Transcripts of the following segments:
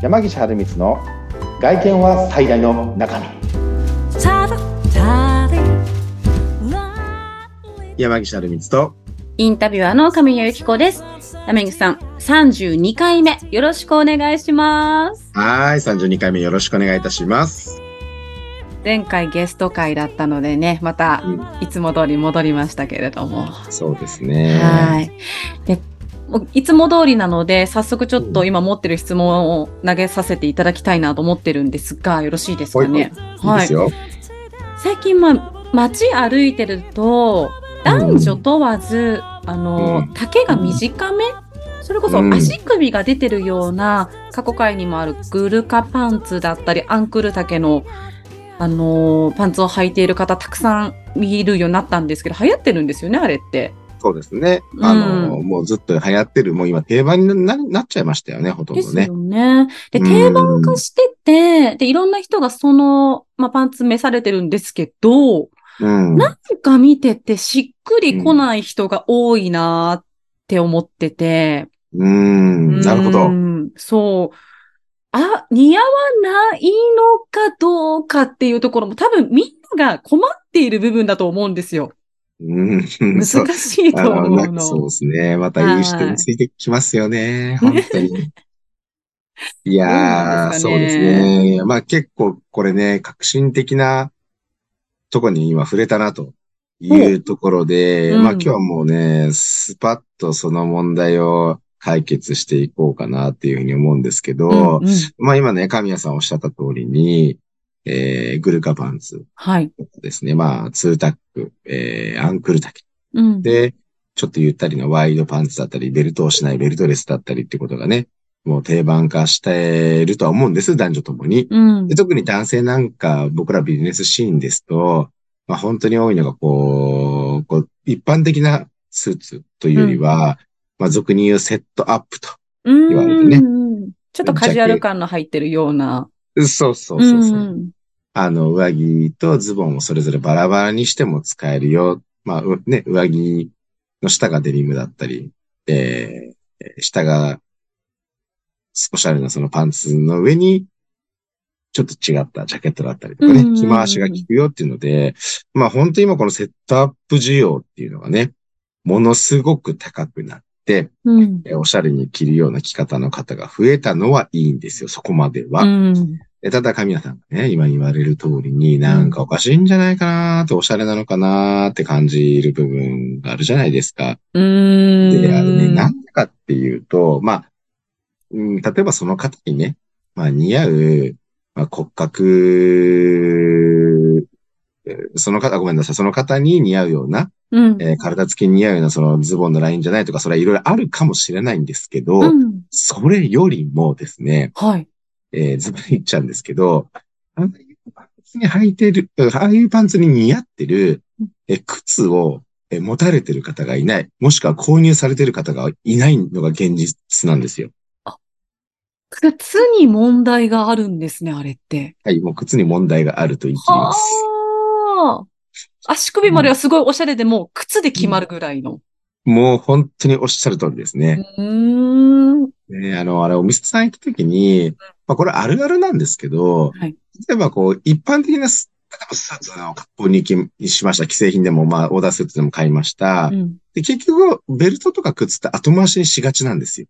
山岸春光の外見は最大の中身山岸春光とインタビュアーの神谷由紀子です。山口さん、32回目、よろしくお願いします。はい32回目よろしくお願いいたします前回ゲスト会だったのでね、またうんいつも通り戻りましたけれども。そうですねはい。でもういつも通りなので、早速ちょっと今持ってる質問を投げさせていただきたいなと思ってるんですが、よろしいですかね？いい。最近、まあ、街歩いてると、男女問わず、あの、うん。丈が短め？それこそうん。足首が出てるような、過去回にもあるグルカパンツだったり、アンクル丈の、あのーパンツを履いている方たくさん見るようになったんですけど、流行ってるんですよね、あれって。そうですねうんあの、もうずっと流行ってるもう今定番にななっちゃいましたよねほとんどねですよね。で、うん定番化してて、で、いろんな人がその、まあ、パンツ召されてるんですけど、うんなんか見ててしっくり来ない人が多いなーって思ってて。うんなるほうどんそう。あ、似合わないのかどうかっていうところも多分みんなが困っている部分だと思うんですよ。うん難そうしいと思うなんかそうの。ですね。またいい人についてきますよね。本当に。いやー、そそううですねね。まあ結構これね、革新的なとこに今触れたなというところで、うんまあ今日はもうね、スパッとその問題を解決していこうかなっていうふうに思うんですけど、うんうんまあ今ね、神谷さんおっしゃった通りに、えー、グルカパンツはい。ですね。まあ、ツータック、えー、アンクル丈。うん。で、ちょっとゆったりのワイドパンツだったり、ベルトをしないベルトレスだったりってことがね、もう定番化してるとは思うんです、男女ともに。うんで。特に男性なんか、僕らビジネスシーンですと、まあ本当に多いのがこう、こう一般的なスーツというよりは、まあ俗に言うセットアップと。うん言われてねちょっとカジュアル感の入ってるような。そうそうそうそう。んあの、上着とズボンをそれぞれバラバラにしても使えるよ。まあ、うね、上着の下がデニムだったり、えー、下が、おしゃれなそのパンツの上に、ちょっと違ったジャケットだったりとかね、着回しが効くよっていうので、まあ本当に今このセットアップ需要っていうのがね、ものすごく高くなって、うん。えーおしゃれに着るような着方の方が増えたのはいいんですよ、そこまでは。うん。でただ、神谷さんがね、今言われる通りに、なんかおかしいんじゃないかなーって、おしゃれなのかなーって感じる部分があるじゃないですか。うん。で、あれね、なんでかっていうと、まあ、うん、例えばその方にね、まあ似合う、まあ、骨格、えーその方、ごめんなさい、その方に似合うような、うん。えー体つきに似合うようなそのズボンのラインじゃないとか、それはいろいろあるかもしれないんですけど、うん。それよりもですね、はい。えーズバリ言っちゃうんですけど、ああいうパンツに履いてる、ああいうパンツに似合ってる、え靴を、え持たれてる方がいない、もしくは購入されてる方がいないのが現実なんですよ。あ靴に問題があるんですね、あれって。はい、もう靴に問題があると言い切ります。はあ。足首まではすごいおしゃれでも、靴で決まるぐらいの。もう本当におっしゃる通りですね。うん。ね、あの、あれ、お店さん行った時に、まあ、これあるあるなんですけど、はい。例えばこう、一般的なス、例えばスーツの格好に行きしました。既製品でも、まあ、オーダースーツでも買いました。うん。で、結局、ベルトとか靴って後回しにしがちなんですよ。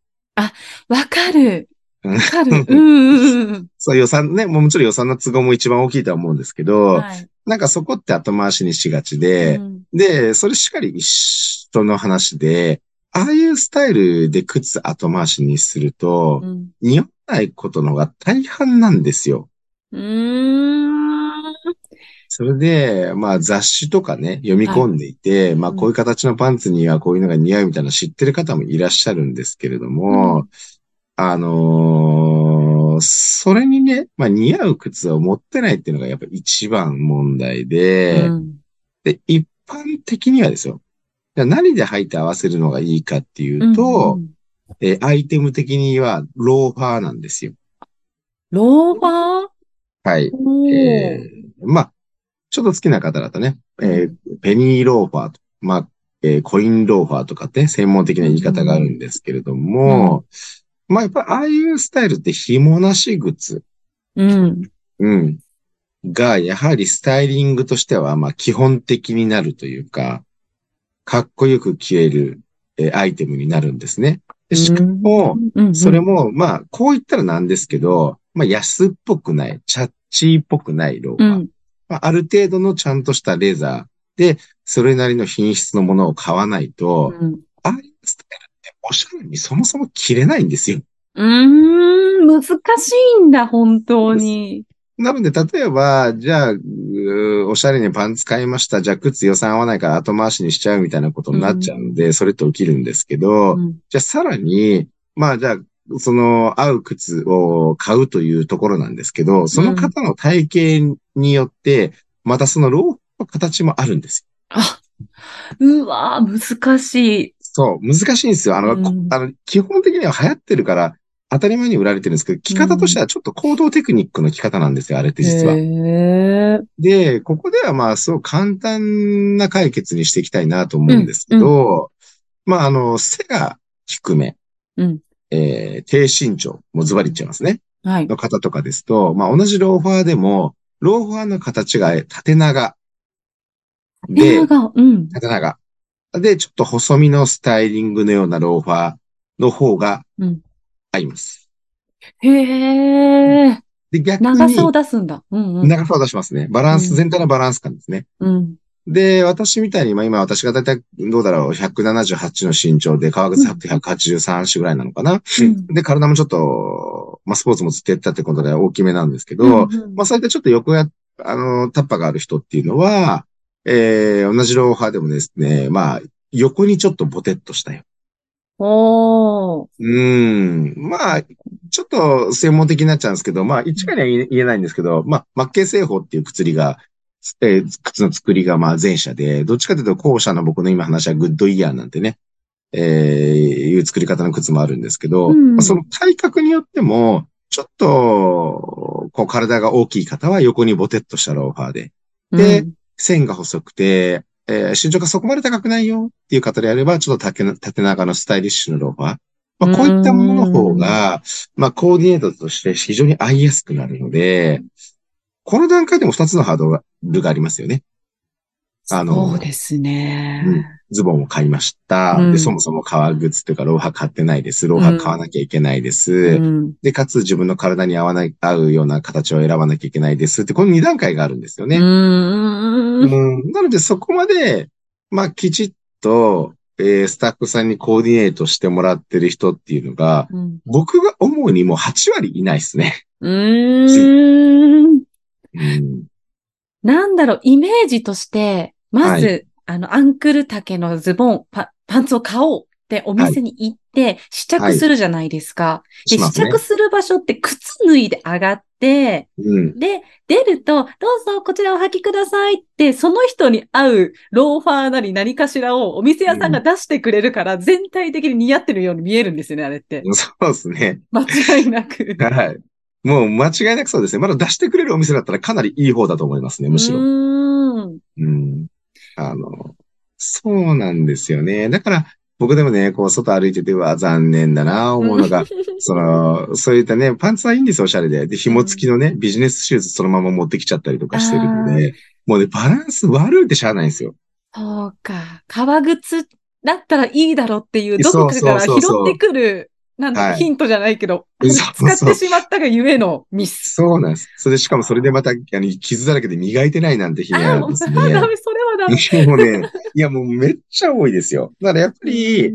わかる。うんわかる。うんうんうんそう予算ね、もうもちろん予算の都合も一番大きいとは思うんですけうん。ど、はい。なんかそこって後回しにしがちで、うんで、それしっかり一緒の話で、ああいうスタイルで靴後回しにすると、うん似合わないことの方が大半なんですよ。うーん。それで、まあ雑誌とかね、読み込んでいて、まあこういう形のパンツにはこういうのが似合うみたいなの知ってる方もいらっしゃるんですけれども、あのーそれにね、まあ似合う靴を持ってないっていうのがやっぱ一番問題で、うんで、一般的にはですよ。じゃあ何で履いて合わせるのがいいかっていうと、うんうんえーアイテム的にはローファーなんですよ。ローバー？はい。えーまあ、ちょっと好きな方だとね、えーペニーローファーと、まあ、えーコインローファーとかって専門的な言い方があるんですけれども、まあやっぱああいうスタイルって紐なし靴。うん。うん。が、やはりスタイリングとしては、まあ基本的になるというか、かっこよく着れる、えーアイテムになるんですね。でしかも、それ、も、まあ、こう言ったらなんですけど、まあ安っぽくない、チャッチーっぽくないローファー。うん。まあ、ある程度のちゃんとしたレザーで、それなりの品質のものを買わないと、うんああいうスタイルっておしゃれにそもそも着れないんですよ。うーん、難しいんだ、本当に。なので、例えば、じゃあ、おしゃれにパンツ買いました。じゃあ、靴予算合わないから後回しにしちゃうみたいなことになっちゃうので、それって起きるんですけど、うんじゃあ、さらに、まあ、じゃあ、その、合う靴を買うというところなんですけど、その方の体型によって、またそのローフの形もあるんですよあ、うわー難しい。そう、難しいんですよ。あの、うんこあの、基本的には流行ってるから、当たり前に売られてるんですけど、着方としてはちょっと行動テクニックの着方なんですよ、あれって実は。で、ここではまあ、すごく簡単な解決にしていきたいなと思うんですけど、まあ、あの、背が低め、うんえー低身長、もうズバリ言っちゃいますね、はい。の方とかですと、まあ、同じローファーでも、ローファーの形が縦長。で映、画、うん。縦長。で、ちょっと細身のスタイリングのようなローファーの方がうん合います。へえ。で、逆長さをに、出すんだ。うんうん。長さを出しますね。バランス、うん全体のバランス感ですね。うん。で、私みたいに、まあ今私がだいたいどうだろう、178の身長で、川口さんって183種ぐらいなのかな。うんで、体もちょっと、まあスポーツもずっとやってたってことで大きめなんですけど、うんうんまあそういったちょっと横や、あの、タッパがある人っていうのは、えー、同じローファーでもですね、まあ、横にちょっとボテッとしたよ。おー。うーん。まあ、ちょっと専門的になっちゃうんですけど、まあ、一概には言えないんですけど、まあ、マッケイ製法っていう靴りが、えー靴の作りがまあ前者で、どっちかというと後者の僕の今話はグッドイヤーなんてね、えー、いう作り方の靴もあるんですけど、うんまあその体格によっても、ちょっと、こう体が大きい方は横にボテッとしたローファーで、でうん線が細くて、えー身長がそこまで高くないよっていう方であれば、ちょっと縦長のスタイリッシュなローファー。まあ、こういったものの方が、まあ、コーディネートとして非常に合いやすくなるので、この段階でも2つのハードルがありますよね。あのそうですね。うんズボンを買いました。うんで、そもそも革靴というか、ローハー買ってないです。ローハー買わなきゃいけないです。うんで、かつ自分の体に合わない、合うような形を選ばなきゃいけないですって、この2段階があるんですよね。うーん。うん、なのでそこまで、まあ、きちっと、えースタッフさんにコーディネートしてもらってる人っていうのが、うん僕が思うにもう8割いないですね。うーん。うん。なんだろう、イメージとして、まず、はあの、アンクル丈のズボン、パパンツを買おうってお店に行って、試着するじゃないですか。で、試しますね着。する場所って靴脱いで上がって、うん。で、出ると、どうぞこちらお履きくださいって、その人に合うローファーなり何かしらをお店屋さんが出してくれるから、全体的に似合ってるように見えるんですよね、あれって。そうですね。間違いなく。はい。もう間違いなくそうですね。まだ出してくれるお店だったらかなりいい方だと思いますね、むしろ。うーん。うん。あの、そうなんですよね。だから、僕でもね、こう、外歩いてて、うわ、残念だな、思うのが、その、そういったね、パンツはいいんですよ、おしゃれで。で、紐付きのね、ビジネスシューズそのまま持ってきちゃったりとかしてるので、もうね、バランス悪いってしゃあないんですよ。そうか。革靴だったらいいだろうっていう、どこかから拾ってくる、なんだ、はいヒントじゃないけど、使ってしまったがゆえのミス。そうなんです。それで、しかもそれでまた、あの、傷だらけで磨いてないなんて日にあるんですね。ダメ、それはダメ。もうね、いやもうめっちゃ多いですよ。だからやっぱり、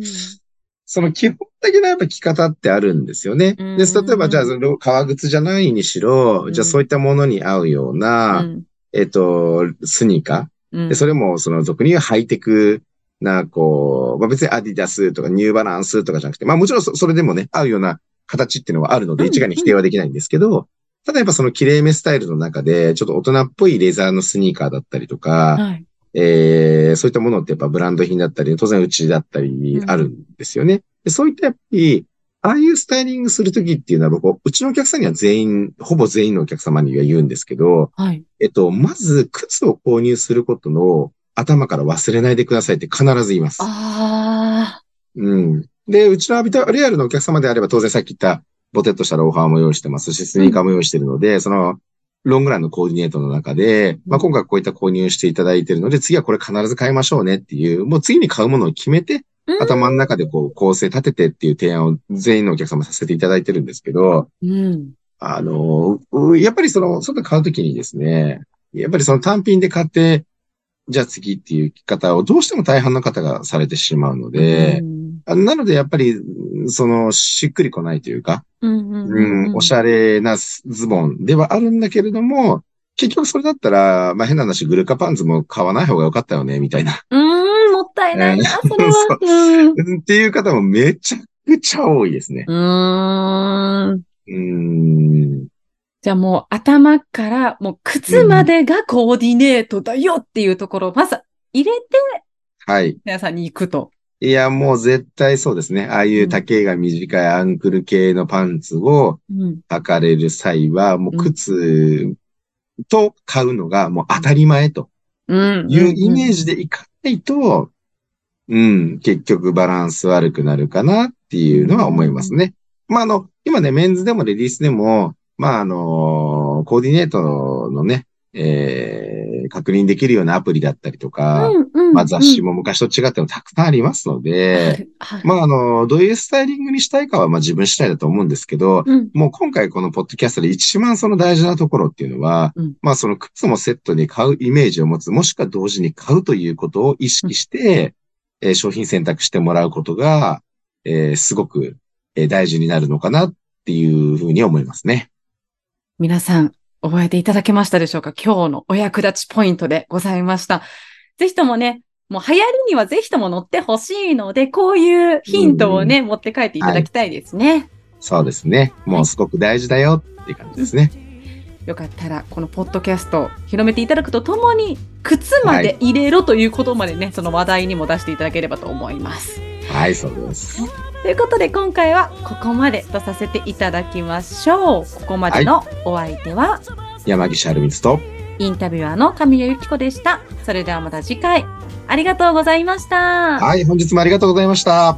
その基本的なやっぱ着方ってあるんですよね。うんで、例えばじゃあ、その革靴じゃないにしろ、じゃあそういったものに合うよううな、んえっと、スニーカうんー。で、それもその俗に言うハイテクな、こう、まあ、別にアディダスとかニューバランスとかじゃなくて、まあもちろんそそれでもね、合うような形っていうのはあるので、うん一概に否定はできないんですけど、ただやっぱその綺麗めスタイルの中で、ちょっと大人っぽいレザーのスニーカーだったりとか、はい。えーそういったものってやっぱブランド品だったり、当然うちだったりうんあるんですよね。でそういったやっぱり、ああいうスタイリングするときっていうのは僕、うちのお客さんには全員、ほぼ全員のお客様には言うんですけど、はい。えっと、まず靴を購入することの頭から忘れないでくださいって必ず言います。ああ。うん。で、うちのアビタリアルのお客様であれば、当然さっき言った、ボテッとしたローファーも用意してますし、スニーカーも用意してるので、その、ロングランのコーディネートの中で、まあ、今回こういった購入していただいているので、次はこれ必ず買いましょうねっていう、もう次に買うものを決めて、頭の中でこう構成立ててっていう提案を全員のお客様させていただいてるんですけど、うん。あの、うやっぱりその、外買うときにですね、やっぱりその単品で買って、じゃあ次っていう方をどうしても大半の方がされてしまうので、うなのでやっぱり、その、しっくりこないというか、おしゃれなズボンではあるんだけれども、結局それだったら、まあ変な話、グルカパンツも買わない方が良かったよね、みたいな。うーん、もったいないな、えーそれは。うんっていう方もめちゃくちゃ多いですね。うーん。うーん。じゃあもう頭からもう靴までがコーディネートだよっていうところをまず入れてはい。皆さんに行くと。いや、もう絶対そうですね。ああいう丈が短いアンクル系のパンツをうん。履かれる際は、もう靴と買うのがもう当たり前とうん。いうイメージでいかないと、うん、結局バランス悪くなるかなっていうのは思いますね。まあ、あの、今ね、メンズでもレディースでも、まあ、あの、コーディネートのね、えー、確認できるようなアプリだったりとか、うんうん。まあ、雑誌も昔と違ってもたくさんありますので、はいまあ、あの、どういうスタイリングにしたいかは、まあ、自分次第だと思うんですけど、うん。もう今回このポッドキャストで一番その大事なところっていうのは、うん。まあその靴もセットに買うイメージを持つ、もしくは同時に買うということを意識して、えー商品選択してもらうことが、えーすごく、えー大事になるのかなっていうふうに思いますね。皆さん、覚えていただけましたでしょうか？今日のお役立ちポイントでございました。ぜひともね、もう流行りにはぜひとも乗ってほしいので、こういうヒントをね、持って帰っていただきたいですね。そうですね。もうすごく大事だよっていう感じですね。よかったら、このポッドキャストを広めていただくとともに、靴まで入れろということまでね、その話題にも出していただければと思います。はい、そうです。ということで、今回はここまでとさせていただきましょう。ここまでのお相手は、山岸春光と、インタビュアーの神谷由紀子でした。それではまた次回、ありがとうございました。はい、本日もありがとうございました。